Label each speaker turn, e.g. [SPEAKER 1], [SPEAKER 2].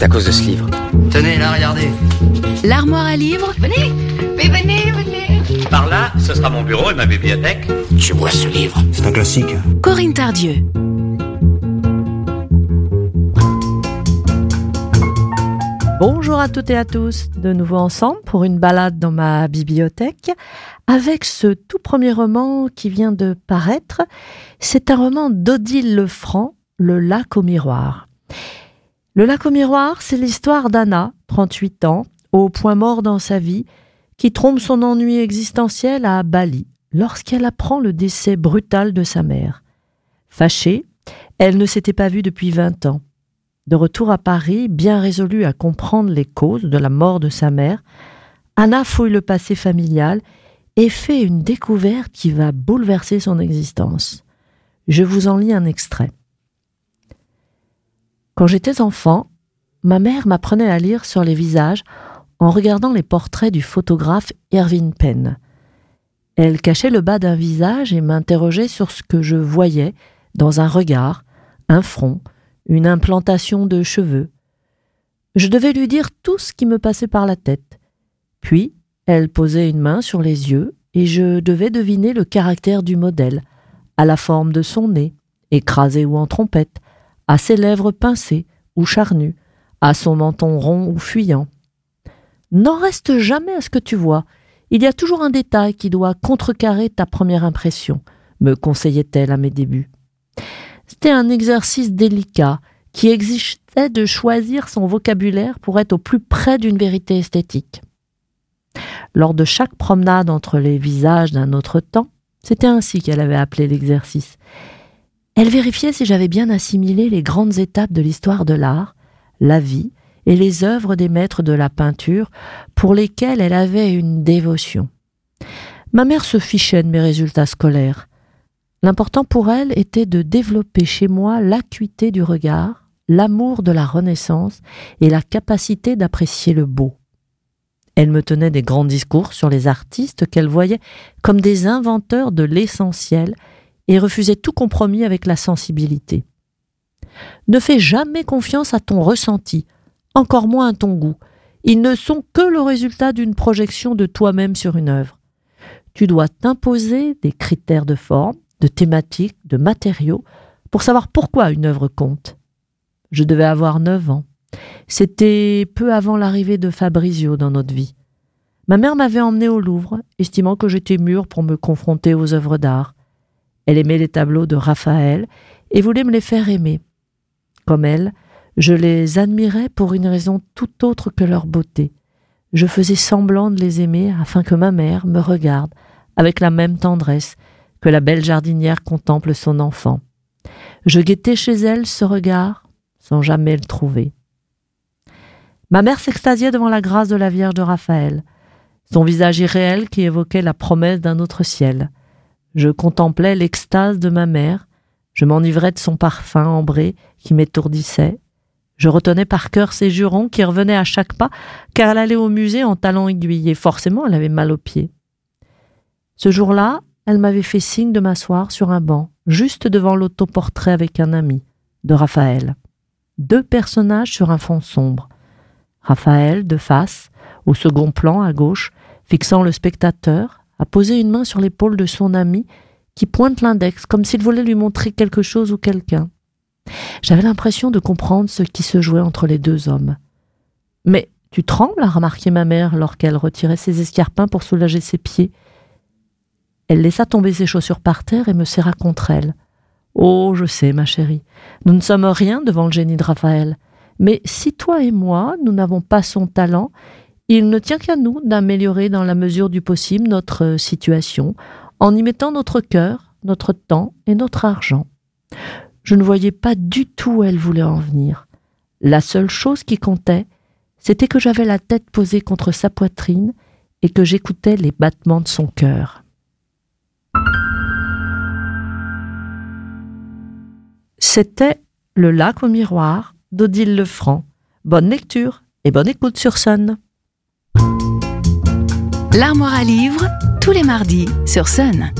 [SPEAKER 1] C'est à cause de ce livre.
[SPEAKER 2] Tenez, là, regardez.
[SPEAKER 3] L'armoire à livres
[SPEAKER 4] Venez, mais venez, venez.
[SPEAKER 5] Par là, ce sera mon bureau et ma bibliothèque.
[SPEAKER 1] Tu vois ce livre?
[SPEAKER 6] C'est un classique.
[SPEAKER 3] Corinne Tardieu.
[SPEAKER 7] Bonjour à toutes et à tous, de nouveau ensemble pour une balade dans ma bibliothèque avec ce tout premier roman qui vient de paraître. C'est un roman d'Odile Lefranc, Le lac au miroir. Le lac au miroir, c'est l'histoire d'Anna, 38 ans, au point mort dans sa vie, qui trompe son ennui existentiel à Bali lorsqu'elle apprend le décès brutal de sa mère. Fâchée, elle ne s'était pas vue depuis 20 ans. De retour à Paris, bien résolue à comprendre les causes de la mort de sa mère, Anna fouille le passé familial et fait une découverte qui va bouleverser son existence. Je vous en lis un extrait. Quand j'étais enfant, ma mère m'apprenait à lire sur les visages en regardant les portraits du photographe Irving Penn. Elle cachait le bas d'un visage et m'interrogeait sur ce que je voyais dans un regard, un front, une implantation de cheveux. Je devais lui dire tout ce qui me passait par la tête. Puis, elle posait une main sur les yeux et je devais deviner le caractère du modèle, à la forme de son nez, écrasé ou en trompette, à ses lèvres pincées ou charnues, à son menton rond ou fuyant. N'en reste jamais à ce que tu vois. Il y a toujours un détail qui doit contrecarrer ta première impression, me conseillait-elle à mes débuts. C'était un exercice délicat qui exigeait de choisir son vocabulaire pour être au plus près d'une vérité esthétique. Lors de chaque promenade entre les visages d'un autre temps, c'était ainsi qu'elle avait appelé l'exercice. Elle vérifiait si j'avais bien assimilé les grandes étapes de l'histoire de l'art, la vie et les œuvres des maîtres de la peinture pour lesquels elle avait une dévotion. Ma mère se fichait de mes résultats scolaires. L'important pour elle était de développer chez moi l'acuité du regard, l'amour de la Renaissance et la capacité d'apprécier le beau. Elle me tenait des grands discours sur les artistes qu'elle voyait comme des inventeurs de l'essentiel et refusait tout compromis avec la sensibilité. Ne fais jamais confiance à ton ressenti, encore moins à ton goût. Ils ne sont que le résultat d'une projection de toi-même sur une œuvre. Tu dois t'imposer des critères de forme, de thématiques, de matériaux, pour savoir pourquoi une œuvre compte. Je devais avoir neuf ans. C'était peu avant l'arrivée de Fabrizio dans notre vie. Ma mère m'avait emmené au Louvre, estimant que j'étais mûr pour me confronter aux œuvres d'art. Elle aimait les tableaux de Raphaël et voulait me les faire aimer. Comme elle, je les admirais pour une raison tout autre que leur beauté. Je faisais semblant de les aimer afin que ma mère me regarde avec la même tendresse que la belle jardinière contemple son enfant. Je guettais chez elle ce regard sans jamais le trouver. Ma mère s'extasiait devant la grâce de la Vierge de Raphaël, son visage irréel qui évoquait la promesse d'un autre ciel. Je contemplais l'extase de ma mère, je m'enivrais de son parfum ambré qui m'étourdissait. Je retenais par cœur ses jurons qui revenaient à chaque pas, car elle allait au musée en talons aiguillés. Forcément, elle avait mal aux pieds. Ce jour-là, elle m'avait fait signe de m'asseoir sur un banc, juste devant l'autoportrait avec un ami, de Raphaël. Deux personnages sur un fond sombre. Raphaël, de face, au second plan à gauche, fixant le spectateur, a posé une main sur l'épaule de son ami qui pointe l'index comme s'il voulait lui montrer quelque chose ou quelqu'un. J'avais l'impression de comprendre ce qui se jouait entre les deux hommes. Mais tu trembles, a remarqué ma mère lorsqu'elle retirait ses escarpins pour soulager ses pieds. Elle laissa tomber ses chaussures par terre et me serra contre elle. Oh, je sais, ma chérie, nous ne sommes rien devant le génie de Raphaël. Mais si toi et moi, nous n'avons pas son talent, il ne tient qu'à nous d'améliorer dans la mesure du possible notre situation, en y mettant notre cœur, notre temps et notre argent. Je ne voyais pas du tout où elle voulait en venir. La seule chose qui comptait, c'était que j'avais la tête posée contre sa poitrine et que j'écoutais les battements de son cœur. C'était Le lac au miroir d'Odile Lefranc. Bonne lecture et bonne écoute sur Sun.
[SPEAKER 3] L'armoire à livres, tous les mardis sur Sun.